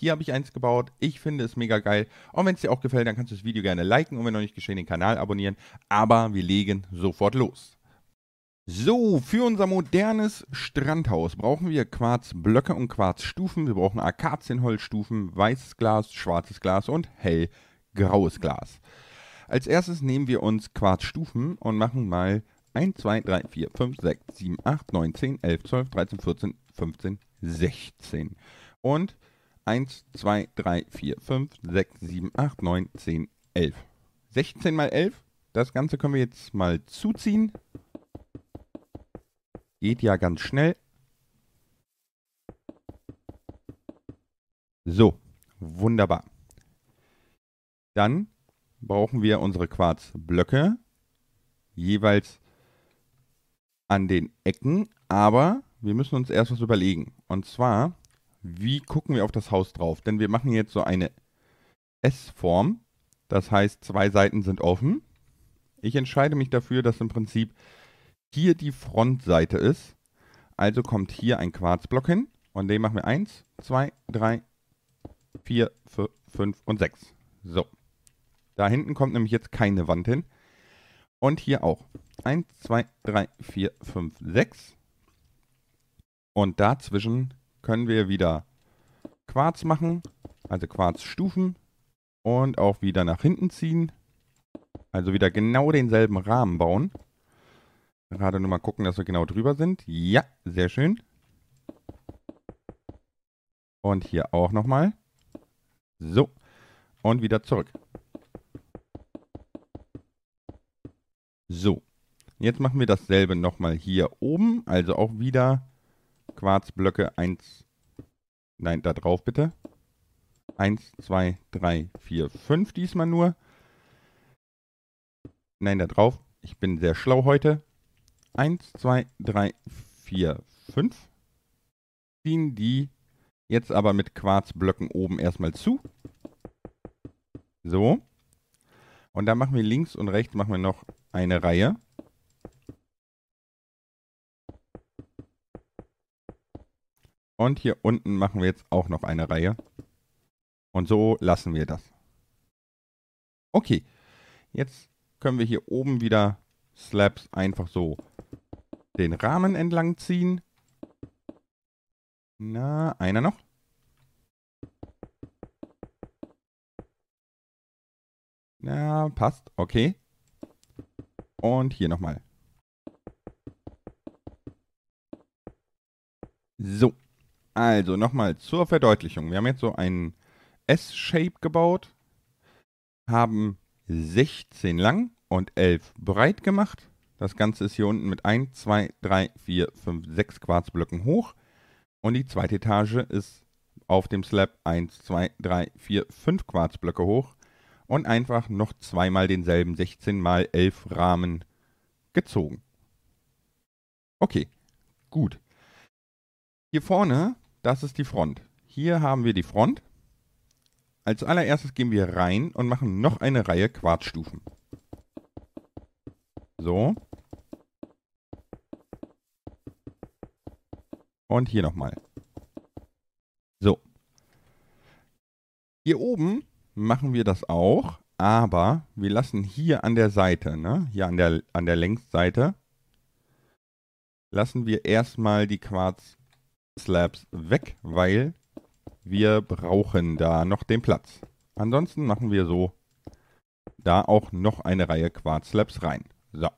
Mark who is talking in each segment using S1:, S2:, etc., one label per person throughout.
S1: Hier habe ich eins gebaut. Ich finde es mega geil. Und wenn es dir auch gefällt, dann kannst du das Video gerne liken und wenn noch nicht geschehen, den Kanal abonnieren. Aber wir legen sofort los. So, für unser modernes Strandhaus brauchen wir Quarzblöcke und Quarzstufen. Wir brauchen Akazienholzstufen, weißes Glas, schwarzes Glas und hellgraues Glas. Als erstes nehmen wir uns Quarzstufen und machen mal 1, 2, 3, 4, 5, 6, 7, 8, 9, 10, 11, 12, 13, 14, 15, 16. Und 1, 2, 3, 4, 5, 6, 7, 8, 9, 10, 11. 16 mal 11. Das Ganze können wir jetzt mal zuziehen. Geht ja ganz schnell. So, wunderbar. Dann brauchen wir unsere Quarzblöcke jeweils an den Ecken, aber wir müssen uns erst was überlegen. Und zwar, wie gucken wir auf das Haus drauf? Denn wir machen jetzt so eine S-Form. Das heißt, zwei Seiten sind offen. Ich entscheide mich dafür, dass im Prinzip hier die Frontseite ist. Also kommt hier ein Quarzblock hin und den machen wir 1, 2, 3, 4, 5 und 6. So. Da hinten kommt nämlich jetzt keine Wand hin. Und hier auch. 1, 2, 3, 4, 5, 6. Und dazwischen können wir wieder Quarz machen, also Quarzstufen und auch wieder nach hinten ziehen. Also wieder genau denselben Rahmen bauen. Gerade nur mal gucken, dass wir genau drüber sind. Ja, sehr schön. Und hier auch nochmal. So. Und wieder zurück. So. Jetzt machen wir dasselbe nochmal hier oben. Also auch wieder Quarzblöcke 1. Nein, da drauf bitte. 1, 2, 3, 4, 5 diesmal nur. Nein, da drauf. Ich bin sehr schlau heute. 1, 2, 3, 4, 5. Ziehen die jetzt aber mit Quarzblöcken oben erstmal zu. So. Und dann machen wir links und rechts machen wir noch eine Reihe. Und hier unten machen wir jetzt auch noch eine Reihe. Und so lassen wir das. Okay, jetzt können wir hier oben wieder Slabs einfach so den Rahmen entlang ziehen. Na, einer noch. Na, passt. Okay. Und hier nochmal. So. Also nochmal zur Verdeutlichung. Wir haben jetzt so einen S-Shape gebaut, haben 16 lang und 11 breit gemacht. Das Ganze ist hier unten mit 1, 2, 3, 4, 5, 6 Quarzblöcken hoch. Und die zweite Etage ist auf dem Slab 1, 2, 3, 4, 5 Quarzblöcke hoch. Und einfach noch zweimal denselben 16 mal 11 Rahmen gezogen. Okay, gut. Hier vorne, das ist die Front. Hier haben wir die Front. Als allererstes gehen wir rein und machen noch eine Reihe Quarzstufen. So. Und hier nochmal. So. Hier oben machen wir das auch, aber wir lassen hier an der Seite, ne, hier an der, an der Längsseite, lassen wir erstmal die Quarz-Slabs weg, weil wir brauchen da noch den Platz. Ansonsten machen wir so da auch noch eine Reihe Quarz-Slabs rein. So.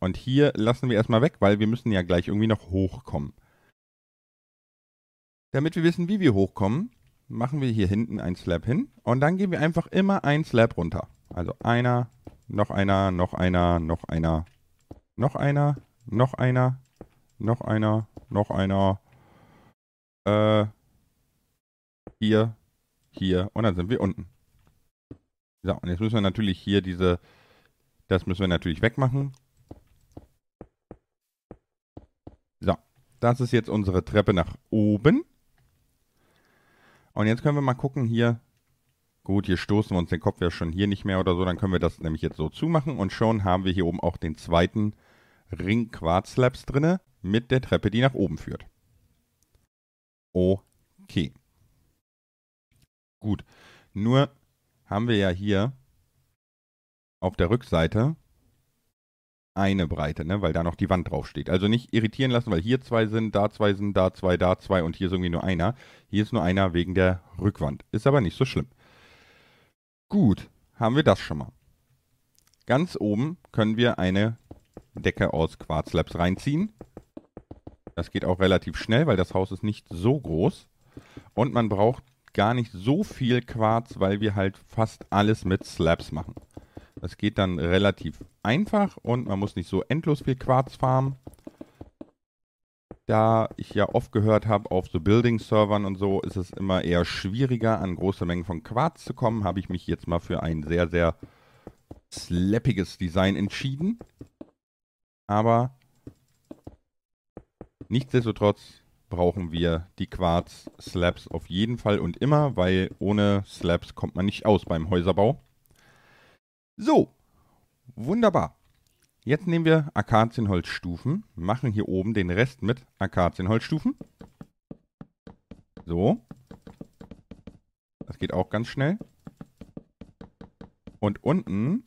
S1: Und hier lassen wir erstmal weg, weil wir müssen ja gleich irgendwie noch hochkommen. Damit wir wissen, wie wir hochkommen, machen wir hier hinten ein Slab hin und dann gehen wir einfach immer ein Slab runter. Also einer, noch einer, noch einer, noch einer, noch einer, noch einer, noch einer, noch einer, äh, hier, hier und dann sind wir unten. So, und jetzt müssen wir natürlich hier diese, das müssen wir natürlich wegmachen. So, das ist jetzt unsere Treppe nach oben. Und jetzt können wir mal gucken hier. Gut, hier stoßen wir uns den Kopf ja schon hier nicht mehr oder so. Dann können wir das nämlich jetzt so zumachen. Und schon haben wir hier oben auch den zweiten Ring Quarzslabs drinne mit der Treppe, die nach oben führt. Okay. Gut. Nur haben wir ja hier auf der Rückseite eine Breite, ne? weil da noch die Wand draufsteht. Also nicht irritieren lassen, weil hier zwei sind, da zwei sind, da zwei, da zwei und hier ist irgendwie nur einer. Hier ist nur einer wegen der Rückwand. Ist aber nicht so schlimm. Gut, haben wir das schon mal. Ganz oben können wir eine Decke aus Quarzslabs reinziehen. Das geht auch relativ schnell, weil das Haus ist nicht so groß. Und man braucht gar nicht so viel Quarz, weil wir halt fast alles mit Slabs machen. Das geht dann relativ einfach und man muss nicht so endlos viel Quarz farmen. Da ich ja oft gehört habe, auf so Building-Servern und so ist es immer eher schwieriger, an große Mengen von Quarz zu kommen, habe ich mich jetzt mal für ein sehr, sehr slappiges Design entschieden. Aber nichtsdestotrotz brauchen wir die Quarz-Slabs auf jeden Fall und immer, weil ohne Slabs kommt man nicht aus beim Häuserbau. So, wunderbar. Jetzt nehmen wir Akazienholzstufen, machen hier oben den Rest mit Akazienholzstufen. So. Das geht auch ganz schnell. Und unten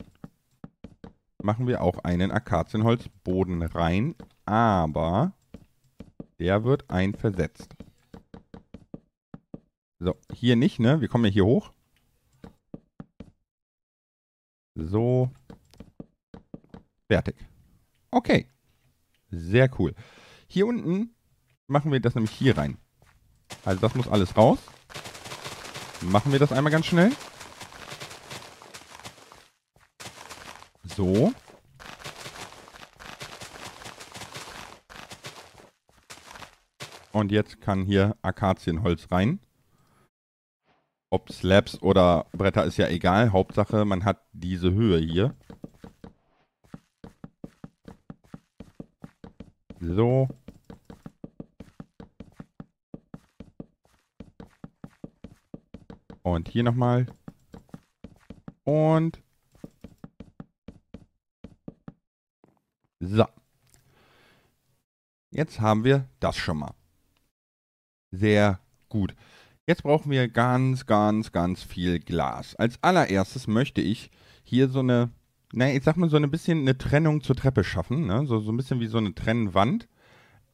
S1: machen wir auch einen Akazienholzboden rein, aber der wird ein versetzt. So, hier nicht, ne? Wir kommen ja hier hoch. So. Fertig. Okay. Sehr cool. Hier unten machen wir das nämlich hier rein. Also das muss alles raus. Machen wir das einmal ganz schnell. So. Und jetzt kann hier Akazienholz rein. Ob Slabs oder Bretter ist ja egal. Hauptsache, man hat diese Höhe hier. So. Und hier nochmal. Und. So. Jetzt haben wir das schon mal. Sehr gut. Jetzt brauchen wir ganz, ganz, ganz viel Glas. Als allererstes möchte ich hier so eine, naja, ich sag mal so ein bisschen eine Trennung zur Treppe schaffen. Ne? So, so ein bisschen wie so eine Trennwand.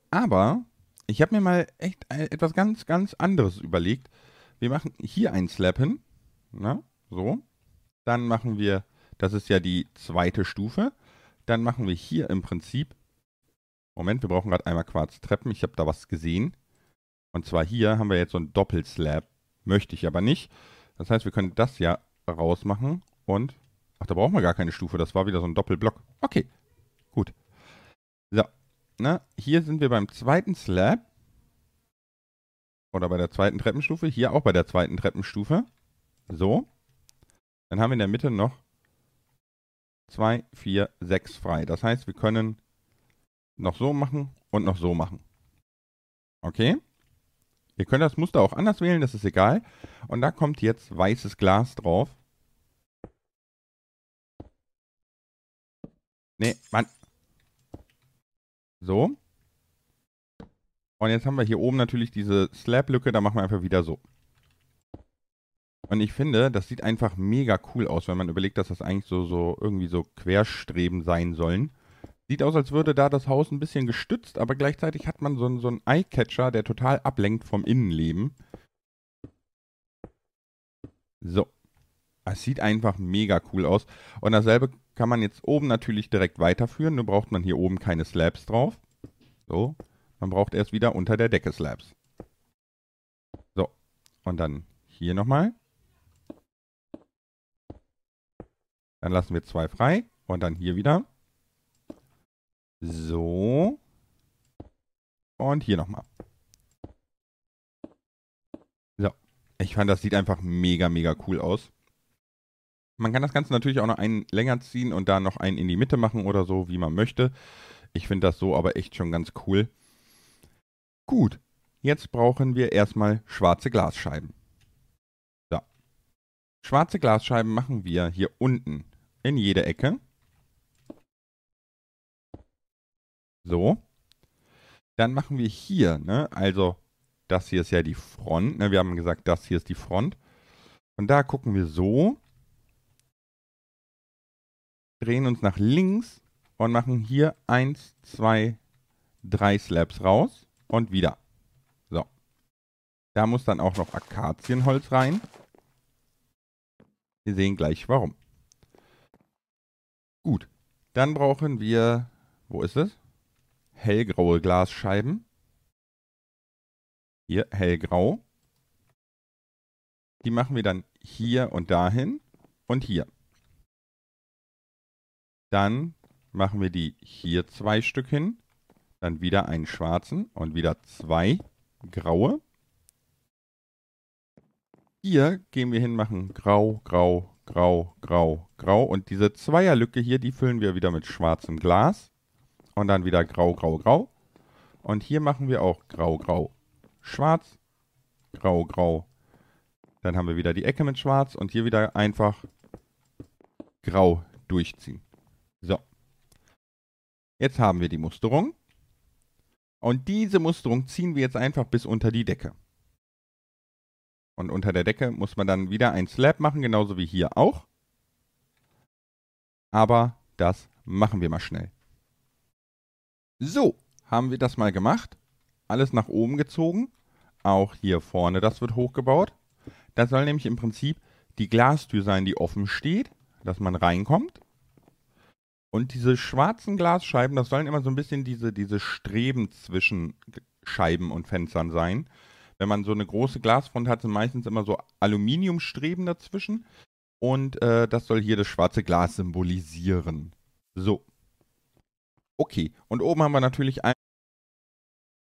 S1: Aber ich habe mir mal echt etwas ganz, ganz anderes überlegt. Wir machen hier ein Slab hin. Na, so. Dann machen wir, das ist ja die zweite Stufe. Dann machen wir hier im Prinzip, Moment, wir brauchen gerade einmal Quarztreppen. Ich habe da was gesehen. Und zwar hier haben wir jetzt so ein Doppelslab. Möchte ich aber nicht. Das heißt, wir können das ja rausmachen und... Ach, da brauchen wir gar keine Stufe. Das war wieder so ein Doppelblock. Okay, gut. So, na, hier sind wir beim zweiten Slab. Oder bei der zweiten Treppenstufe. Hier auch bei der zweiten Treppenstufe. So. Dann haben wir in der Mitte noch 2, 4, 6 frei. Das heißt, wir können noch so machen und noch so machen. Okay? Ihr könnt das Muster auch anders wählen, das ist egal. Und da kommt jetzt weißes Glas drauf. Nee, Mann. So. Und jetzt haben wir hier oben natürlich diese Slab-Lücke, da machen wir einfach wieder so. Und ich finde, das sieht einfach mega cool aus, wenn man überlegt, dass das eigentlich so, so irgendwie so Querstreben sein sollen. Sieht aus, als würde da das Haus ein bisschen gestützt, aber gleichzeitig hat man so, einen, so einen Eye-Catcher, der total ablenkt vom Innenleben. So. Es sieht einfach mega cool aus. Und dasselbe kann man jetzt oben natürlich direkt weiterführen. Nur braucht man hier oben keine Slabs drauf. So. Man braucht erst wieder unter der Decke Slabs. So. Und dann hier nochmal. Dann lassen wir zwei frei. Und dann hier wieder. So. Und hier nochmal. So. Ich fand, das sieht einfach mega, mega cool aus. Man kann das Ganze natürlich auch noch einen länger ziehen und da noch einen in die Mitte machen oder so, wie man möchte. Ich finde das so aber echt schon ganz cool. Gut, jetzt brauchen wir erstmal schwarze Glasscheiben. So. Schwarze Glasscheiben machen wir hier unten in jede Ecke. So. Dann machen wir hier, ne, also das hier ist ja die Front, ne, wir haben gesagt, das hier ist die Front. Und da gucken wir so, drehen uns nach links und machen hier 1, 2, 3 Slabs raus und wieder. So. Da muss dann auch noch Akazienholz rein. Wir sehen gleich warum. Gut, dann brauchen wir, wo ist es? Hellgraue Glasscheiben. Hier, hellgrau. Die machen wir dann hier und dahin und hier. Dann machen wir die hier zwei Stück hin. Dann wieder einen schwarzen und wieder zwei graue. Hier gehen wir hin, machen grau, grau, grau, grau, grau. Und diese Zweierlücke hier, die füllen wir wieder mit schwarzem Glas. Und dann wieder grau, grau, grau. Und hier machen wir auch grau, grau, schwarz, grau, grau. Dann haben wir wieder die Ecke mit schwarz und hier wieder einfach grau durchziehen. So. Jetzt haben wir die Musterung. Und diese Musterung ziehen wir jetzt einfach bis unter die Decke. Und unter der Decke muss man dann wieder ein Slab machen, genauso wie hier auch. Aber das machen wir mal schnell. So, haben wir das mal gemacht. Alles nach oben gezogen. Auch hier vorne, das wird hochgebaut. Das soll nämlich im Prinzip die Glastür sein, die offen steht, dass man reinkommt. Und diese schwarzen Glasscheiben, das sollen immer so ein bisschen diese, diese Streben zwischen Scheiben und Fenstern sein. Wenn man so eine große Glasfront hat, sind meistens immer so Aluminiumstreben dazwischen. Und äh, das soll hier das schwarze Glas symbolisieren. So. Okay, und oben haben wir natürlich ein